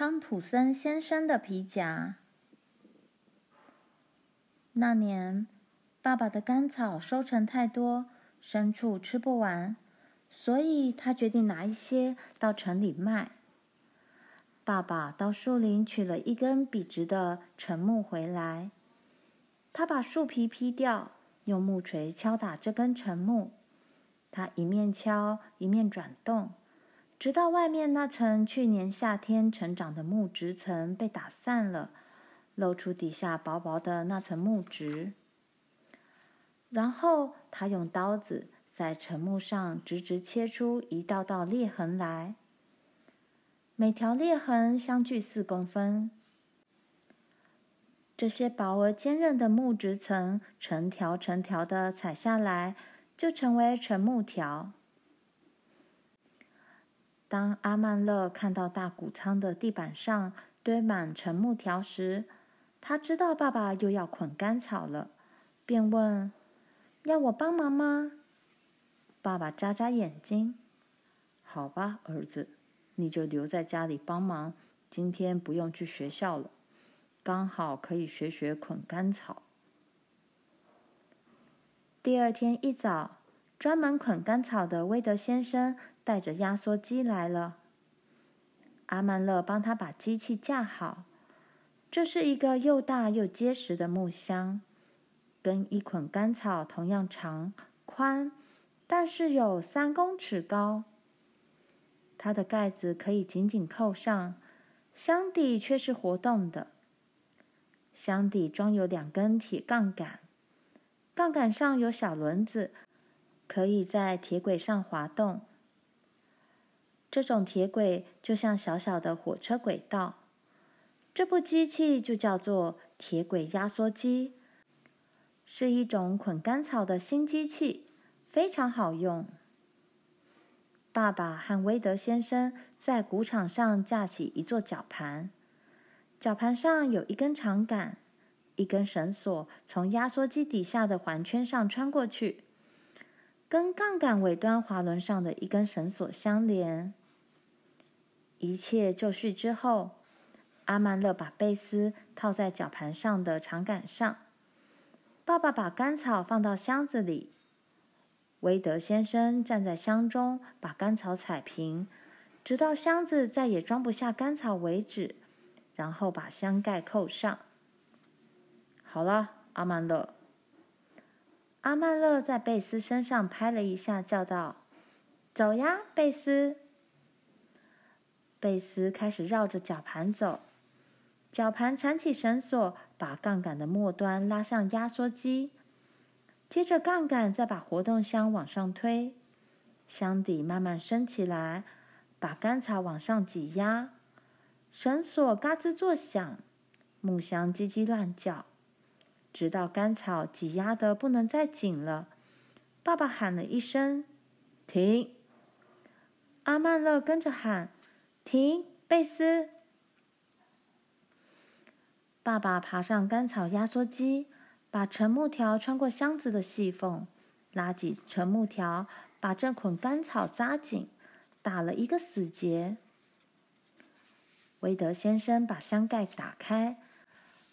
汤普森先生的皮夹。那年，爸爸的甘草收成太多，牲畜吃不完，所以他决定拿一些到城里卖。爸爸到树林取了一根笔直的沉木回来，他把树皮劈掉，用木锤敲打这根沉木。他一面敲，一面转动，直到外面那层去年夏天成长的木质层被打散了，露出底下薄薄的那层木质。然后他用刀子在沉木上直直切出一道道裂痕来。每条裂痕相距四公分。这些薄而坚韧的木质层，成条成条的踩下来，就成为沉木条。当阿曼乐看到大谷仓的地板上堆满沉木条时，他知道爸爸又要捆干草了，便问：“要我帮忙吗？”爸爸眨眨眼睛：“好吧，儿子。”你就留在家里帮忙，今天不用去学校了，刚好可以学学捆干草。第二天一早，专门捆干草的威德先生带着压缩机来了。阿曼乐帮他把机器架好，这是一个又大又结实的木箱，跟一捆干草同样长宽，但是有三公尺高。它的盖子可以紧紧扣上，箱底却是活动的。箱底装有两根铁杠杆，杠杆上有小轮子，可以在铁轨上滑动。这种铁轨就像小小的火车轨道。这部机器就叫做铁轨压缩机，是一种捆干草的新机器，非常好用。爸爸和威德先生在谷场上架起一座绞盘，绞盘上有一根长杆，一根绳索从压缩机底下的环圈上穿过去，跟杠杆尾端滑轮上的一根绳索相连。一切就绪之后，阿曼乐把贝斯套在绞盘上的长杆上，爸爸把干草放到箱子里。威德先生站在箱中，把干草踩平，直到箱子再也装不下干草为止，然后把箱盖扣上。好了，阿曼乐。阿曼乐在贝斯身上拍了一下，叫道：“走呀，贝斯！”贝斯开始绕着绞盘走，绞盘缠起绳索，把杠杆的末端拉向压缩机。接着，杠杆再把活动箱往上推，箱底慢慢升起来，把干草往上挤压，绳索嘎吱作响，木箱叽叽乱叫，直到干草挤压得不能再紧了。爸爸喊了一声：“停！”阿曼乐跟着喊：“停！”贝斯。爸爸爬上干草压缩机。把沉木条穿过箱子的细缝，拉紧沉木条，把这捆干草扎紧，打了一个死结。威德先生把箱盖打开，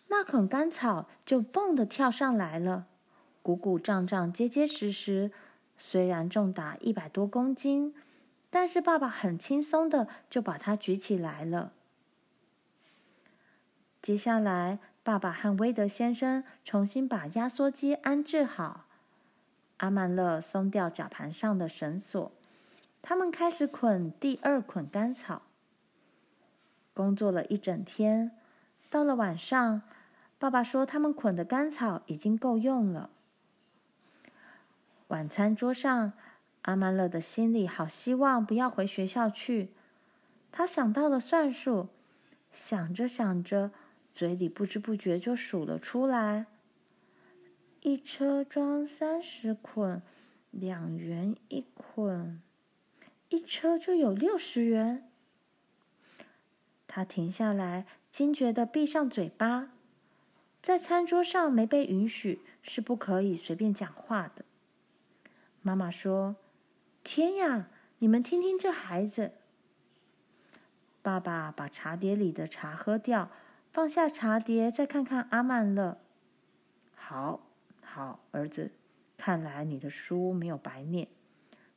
那捆干草就蹦的跳上来了，鼓鼓胀胀、结结实实。虽然重达一百多公斤，但是爸爸很轻松的就把它举起来了。接下来。爸爸和威德先生重新把压缩机安置好，阿曼乐松掉绞盘上的绳索，他们开始捆第二捆干草。工作了一整天，到了晚上，爸爸说他们捆的干草已经够用了。晚餐桌上，阿曼乐的心里好希望不要回学校去。他想到了算术，想着想着。嘴里不知不觉就数了出来：一车装三十捆，两元一捆，一车就有六十元。他停下来，惊觉地闭上嘴巴。在餐桌上没被允许，是不可以随便讲话的。妈妈说：“天呀，你们听听这孩子。”爸爸把茶碟里的茶喝掉，放下茶碟，再看看阿曼乐。好，好，儿子，看来你的书没有白念，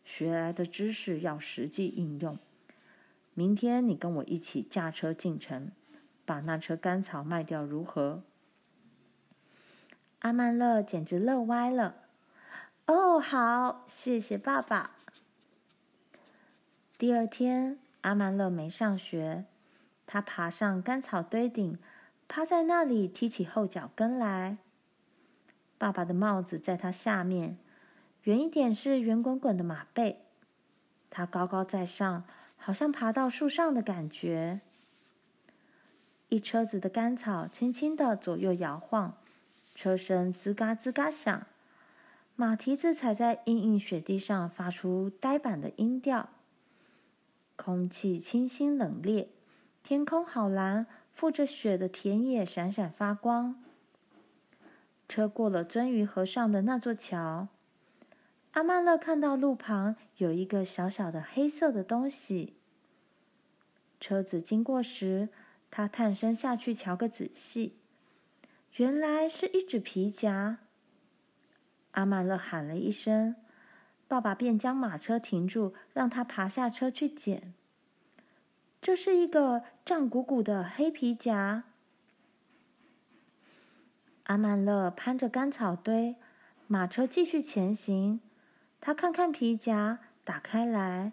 学来的知识要实际应用。明天你跟我一起驾车进城，把那车干草卖掉，如何？阿曼乐简直乐歪了。哦，好，谢谢爸爸。第二天，阿曼乐没上学，他爬上干草堆顶，趴在那里踢起后脚跟来。爸爸的帽子在他下面，远一点是圆滚滚的马背，他高高在上。好像爬到树上的感觉。一车子的干草轻轻地左右摇晃，车身吱嘎吱嘎响，马蹄子踩在硬硬雪地上，发出呆板的音调。空气清新冷冽，天空好蓝，覆着雪的田野闪闪发光。车过了鳟鱼河上的那座桥。阿曼乐看到路旁有一个小小的黑色的东西。车子经过时，他探身下去瞧个仔细，原来是一只皮夹。阿曼乐喊了一声，爸爸便将马车停住，让他爬下车去捡。这是一个胀鼓鼓的黑皮夹。阿曼乐攀着干草堆，马车继续前行。他看看皮夹，打开来，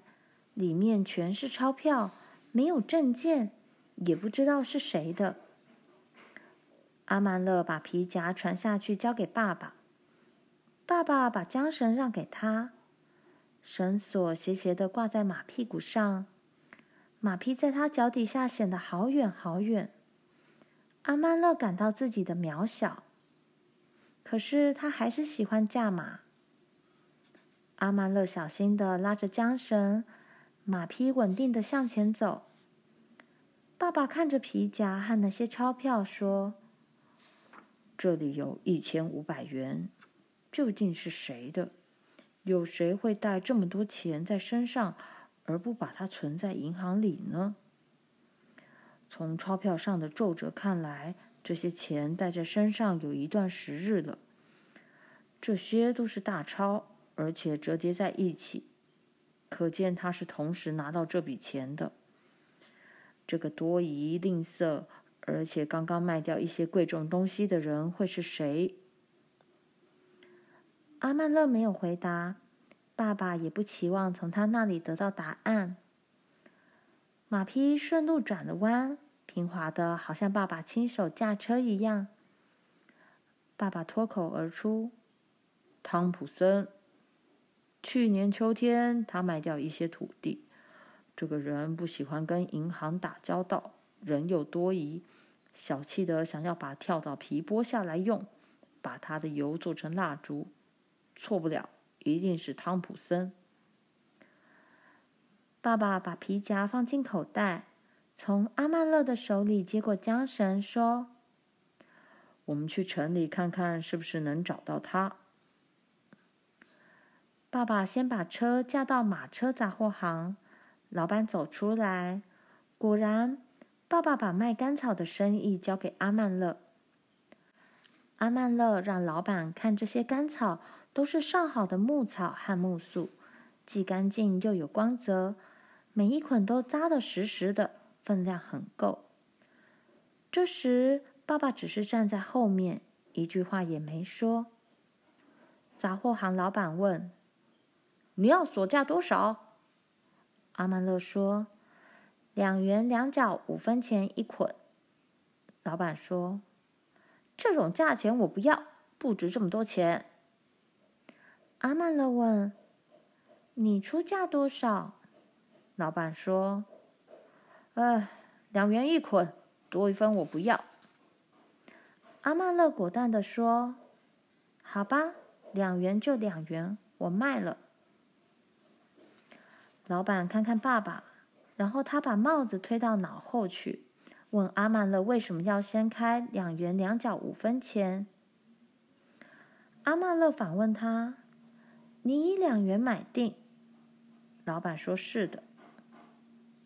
里面全是钞票，没有证件，也不知道是谁的。阿曼乐把皮夹传下去，交给爸爸。爸爸把缰绳让给他，绳索斜斜地挂在马屁股上，马匹在他脚底下显得好远好远。阿曼乐感到自己的渺小，可是他还是喜欢驾马。阿曼乐小心地拉着缰绳，马匹稳定地向前走。爸爸看着皮夹和那些钞票，说：“这里有一千五百元，究竟是谁的？有谁会带这么多钱在身上，而不把它存在银行里呢？从钞票上的皱褶看来，这些钱带在身上有一段时日了。这些都是大钞。”而且折叠在一起，可见他是同时拿到这笔钱的。这个多疑、吝啬，而且刚刚卖掉一些贵重东西的人会是谁？阿曼勒没有回答，爸爸也不期望从他那里得到答案。马匹顺路转了弯，平滑的，好像爸爸亲手驾车一样。爸爸脱口而出：“汤普森。”去年秋天，他卖掉一些土地。这个人不喜欢跟银行打交道，人又多疑，小气的想要把跳蚤皮剥下来用，把他的油做成蜡烛。错不了，一定是汤普森。爸爸把皮夹放进口袋，从阿曼勒的手里接过缰绳，说：“我们去城里看看，是不是能找到他。”爸爸先把车驾到马车杂货行，老板走出来，果然，爸爸把卖干草的生意交给阿曼勒。阿曼勒让老板看这些干草都是上好的牧草和苜蓿，既干净又有光泽，每一捆都扎得实实的，分量很够。这时，爸爸只是站在后面，一句话也没说。杂货行老板问。你要索价多少？阿曼乐说：“两元两角五分钱一捆。”老板说：“这种价钱我不要，不值这么多钱。”阿曼勒问：“你出价多少？”老板说：“哎，两元一捆，多一分我不要。”阿曼勒果断地说：“好吧，两元就两元，我卖了。”老板看看爸爸，然后他把帽子推到脑后去，问阿曼勒为什么要先开两元两角五分钱。阿曼勒反问他：“你以两元买定？”老板说：“是的。”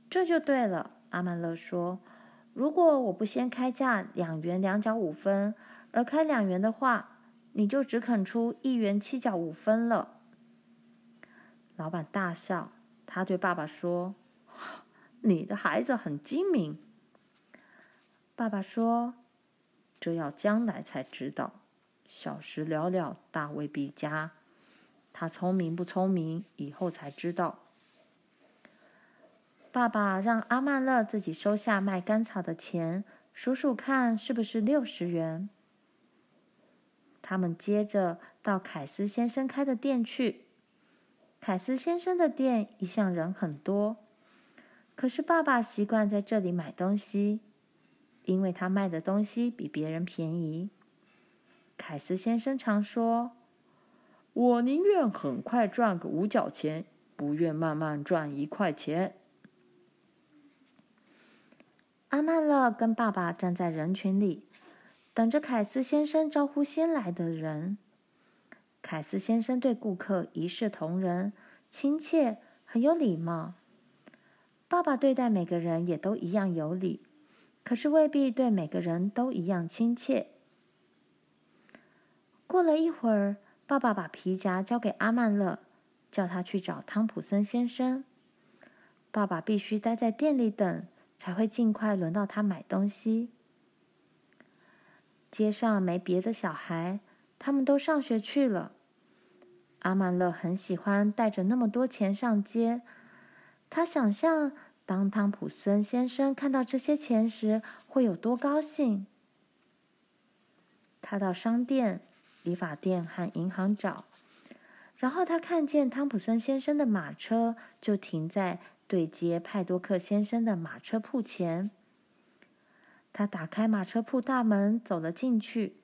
这就对了。阿曼乐说：“如果我不先开价两元两角五分，而开两元的话，你就只肯出一元七角五分了。”老板大笑，他对爸爸说：“ 你的孩子很精明。”爸爸说：“这要将来才知道，小时了了，大未必佳。他聪明不聪明，以后才知道。”爸爸让阿曼乐自己收下卖甘草的钱，数数看是不是六十元。他们接着到凯斯先生开的店去。凯斯先生的店一向人很多，可是爸爸习惯在这里买东西，因为他卖的东西比别人便宜。凯斯先生常说：“我宁愿很快赚个五角钱，不愿慢慢赚一块钱。”阿曼乐跟爸爸站在人群里，等着凯斯先生招呼先来的人。凯斯先生对顾客一视同仁，亲切，很有礼貌。爸爸对待每个人也都一样有礼，可是未必对每个人都一样亲切。过了一会儿，爸爸把皮夹交给阿曼勒，叫他去找汤普森先生。爸爸必须待在店里等，才会尽快轮到他买东西。街上没别的小孩。他们都上学去了。阿曼勒很喜欢带着那么多钱上街。他想象当汤普森先生看到这些钱时会有多高兴。他到商店、理发店和银行找，然后他看见汤普森先生的马车就停在对接派多克先生的马车铺前。他打开马车铺大门，走了进去。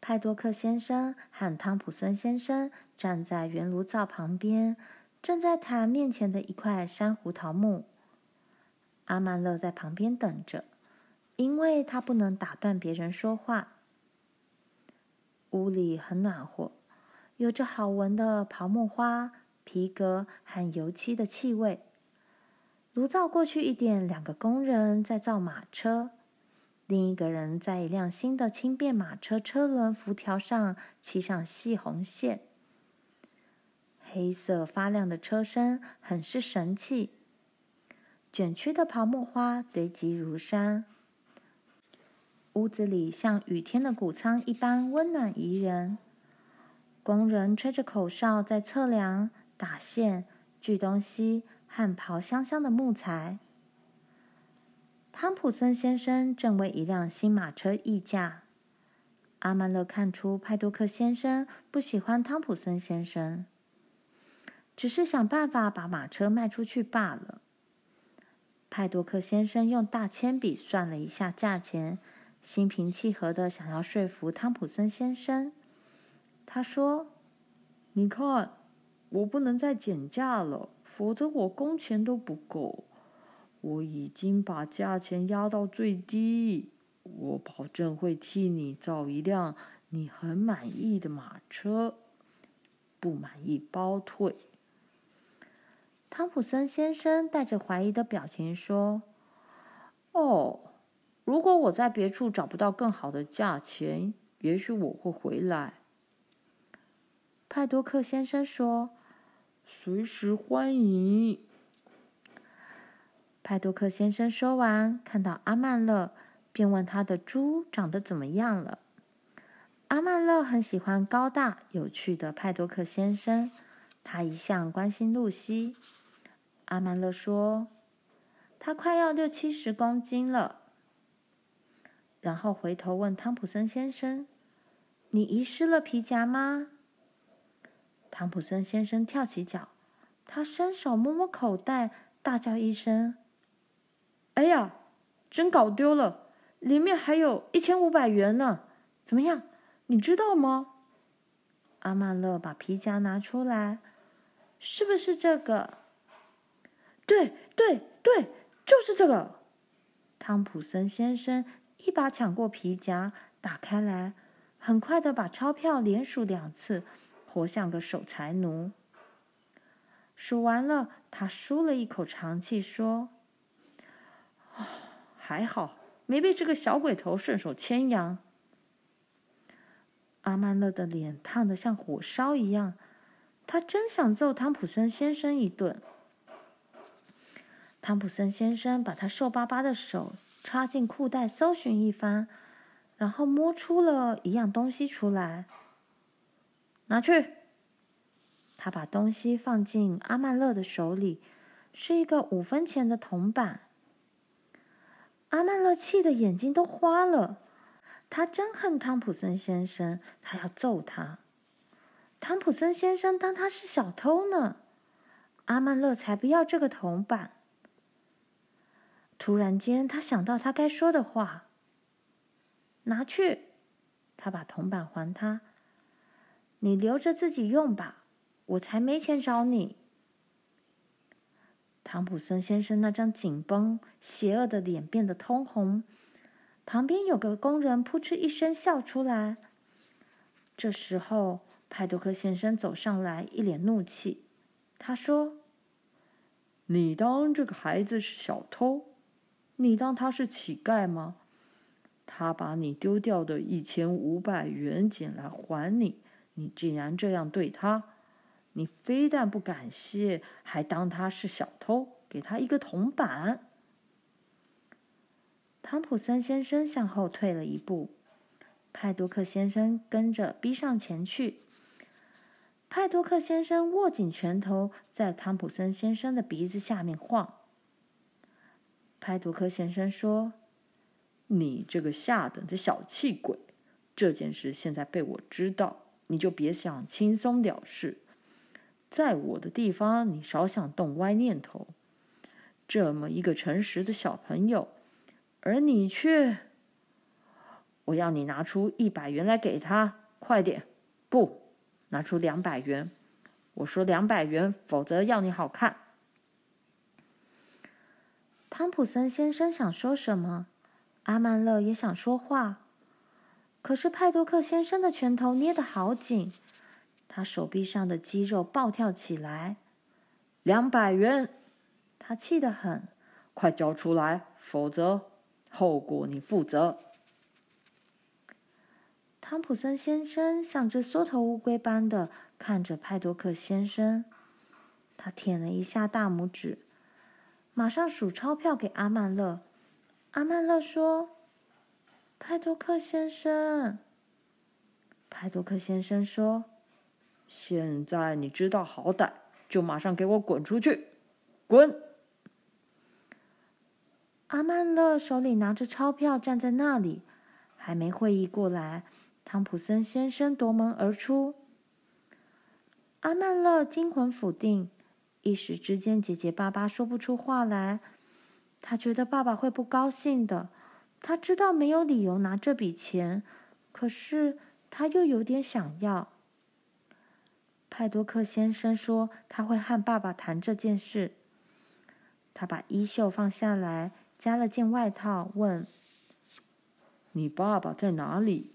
派多克先生和汤普森先生站在圆炉灶旁边，正在谈面前的一块珊瑚桃木。阿曼乐在旁边等着，因为他不能打断别人说话。屋里很暖和，有着好闻的桃木花、皮革和油漆的气味。炉灶过去一点，两个工人在造马车。另一个人在一辆新的轻便马车车轮辐条上漆上细红线，黑色发亮的车身很是神气。卷曲的桃木花堆积如山，屋子里像雨天的谷仓一般温暖宜人。工人吹着口哨在测量、打线、锯东西和刨香香的木材。汤普森先生正为一辆新马车议价。阿曼勒看出派多克先生不喜欢汤普森先生，只是想办法把马车卖出去罢了。派多克先生用大铅笔算了一下价钱，心平气和的想要说服汤普森先生。他说：“你看，我不能再减价了，否则我工钱都不够。”我已经把价钱压到最低，我保证会替你造一辆你很满意的马车，不满意包退。汤普森先生带着怀疑的表情说：“哦，如果我在别处找不到更好的价钱，也许我会回来。”派多克先生说：“随时欢迎。”派多克先生说完，看到阿曼勒，便问他的猪长得怎么样了。阿曼勒很喜欢高大有趣的派多克先生，他一向关心露西。阿曼勒说：“他快要六七十公斤了。”然后回头问汤普森先生：“你遗失了皮夹吗？”汤普森先生跳起脚，他伸手摸摸口袋，大叫一声。哎呀，真搞丢了！里面还有一千五百元呢。怎么样？你知道吗？阿曼乐把皮夹拿出来，是不是这个？对对对，就是这个。汤普森先生一把抢过皮夹，打开来，很快的把钞票连数两次，活像个守财奴。数完了，他舒了一口长气，说：“哦，还好，没被这个小鬼头顺手牵羊。”阿曼乐的脸烫得像火烧一样，他真想揍汤普森先生一顿。汤普森先生把他瘦巴巴的手插进裤袋，搜寻一番，然后摸出了一样东西出来，拿去。他把东西放进阿曼乐的手里，是一个五分钱的铜板。阿曼乐气得眼睛都花了，他真恨汤普森先生，他要揍他。汤普森先生当他是小偷呢，阿曼乐才不要这个铜板。突然间，他想到他该说的话：“拿去。”他把铜板还他：“你留着自己用吧。”我才没钱找你。汤普森先生那张紧绷、邪恶的脸变得通红，旁边有个工人扑哧一声笑出来。这时候，派多克先生走上来，一脸怒气。他说：“你当这个孩子是小偷？你当他是乞丐吗？他把你丢掉的一千五百元捡来还你，你竟然这样对他！”你非但不感谢，还当他是小偷，给他一个铜板。汤普森先生向后退了一步，派多克先生跟着逼上前去。派多克先生握紧拳头，在汤普森先生的鼻子下面晃。派图克先生说：“你这个下等的小气鬼，这件事现在被我知道，你就别想轻松了事。”在我的地方，你少想动歪念头。这么一个诚实的小朋友，而你却……我要你拿出一百元来给他，快点！不，拿出两百元。我说两百元，否则要你好看。汤普森先生想说什么，阿曼乐也想说话，可是派多克先生的拳头捏得好紧。他手臂上的肌肉暴跳起来，两百元！他气得很，快交出来，否则后果你负责。汤普森先生像只缩头乌龟般的看着派多克先生，他舔了一下大拇指，马上数钞票给阿曼勒。阿曼勒说：“派多克先生。”派多克先生说。现在你知道好歹，就马上给我滚出去！滚！阿曼勒手里拿着钞票站在那里，还没会意过来，汤普森先生夺门而出。阿曼勒惊魂甫定，一时之间结结巴巴说不出话来。他觉得爸爸会不高兴的，他知道没有理由拿这笔钱，可是他又有点想要。派多克先生说：“他会和爸爸谈这件事。”他把衣袖放下来，加了件外套，问：“你爸爸在哪里？”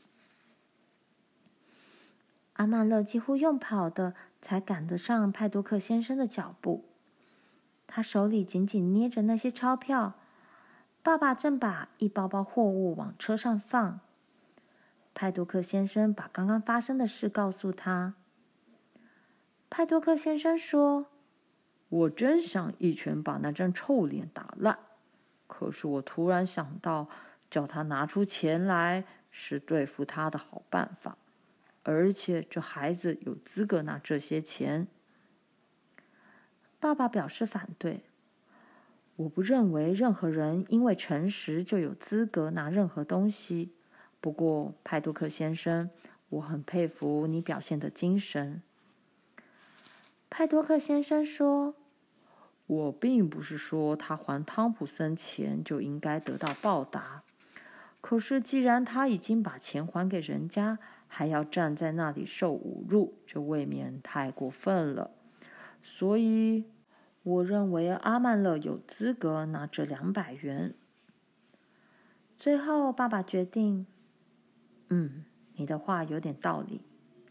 阿曼勒几乎用跑的才赶得上派多克先生的脚步。他手里紧紧捏着那些钞票。爸爸正把一包包货物往车上放。派多克先生把刚刚发生的事告诉他。派多克先生说：“我真想一拳把那张臭脸打烂，可是我突然想到，叫他拿出钱来是对付他的好办法，而且这孩子有资格拿这些钱。”爸爸表示反对：“我不认为任何人因为诚实就有资格拿任何东西。不过，派多克先生，我很佩服你表现的精神。”派多克先生说：“我并不是说他还汤普森钱就应该得到报答，可是既然他已经把钱还给人家，还要站在那里受侮辱，这未免太过分了。所以，我认为阿曼乐有资格拿这两百元。”最后，爸爸决定：“嗯，你的话有点道理，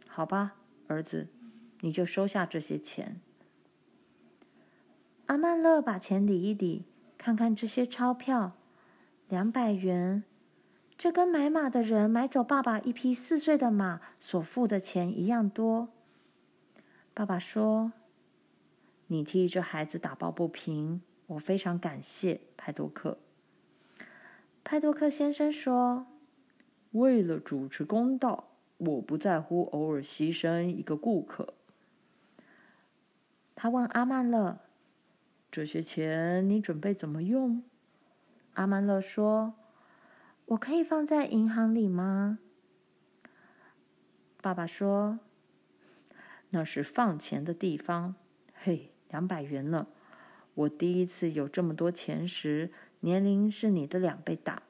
好吧，儿子。”你就收下这些钱。阿曼乐把钱理一理，看看这些钞票，两百元，这跟买马的人买走爸爸一匹四岁的马所付的钱一样多。爸爸说：“你替这孩子打抱不平，我非常感谢，派多克。”派多克先生说：“为了主持公道，我不在乎偶尔牺牲一个顾客。”他问阿曼勒。这些钱你准备怎么用？阿曼勒说：“我可以放在银行里吗？”爸爸说：“那是放钱的地方。”嘿，两百元呢！我第一次有这么多钱时，年龄是你的两倍大。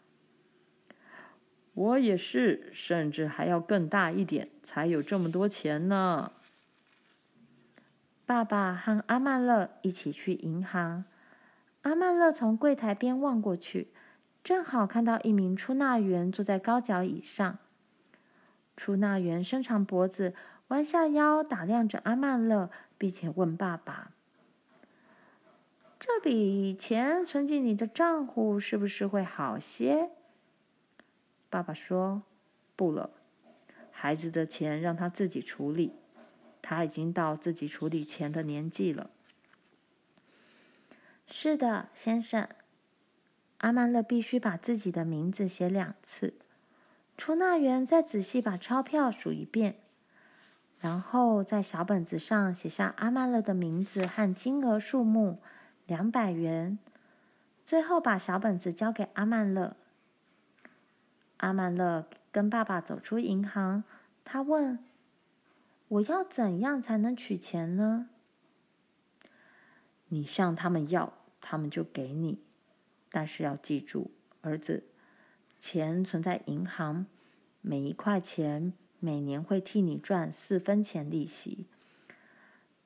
我也是，甚至还要更大一点，才有这么多钱呢。爸爸和阿曼乐一起去银行。阿曼乐从柜台边望过去，正好看到一名出纳员坐在高脚椅上。出纳员伸长脖子，弯下腰，打量着阿曼勒，并且问爸爸：“这笔钱存进你的账户是不是会好些？”爸爸说：“不了，孩子的钱让他自己处理。”他已经到自己处理钱的年纪了。是的，先生。阿曼勒必须把自己的名字写两次。出纳员再仔细把钞票数一遍，然后在小本子上写下阿曼勒的名字和金额数目，两百元。最后把小本子交给阿曼勒。阿曼勒跟爸爸走出银行，他问。我要怎样才能取钱呢？你向他们要，他们就给你。但是要记住，儿子，钱存在银行，每一块钱每年会替你赚四分钱利息。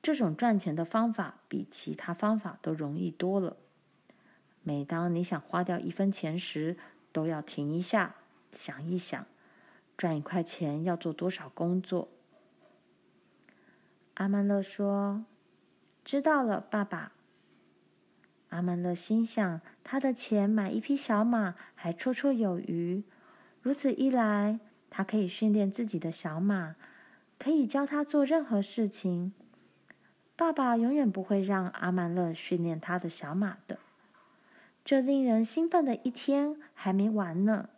这种赚钱的方法比其他方法都容易多了。每当你想花掉一分钱时，都要停一下，想一想，赚一块钱要做多少工作。阿曼乐说：“知道了，爸爸。”阿曼勒心想，他的钱买一匹小马还绰绰有余。如此一来，他可以训练自己的小马，可以教他做任何事情。爸爸永远不会让阿曼勒训练他的小马的。这令人兴奋的一天还没完呢。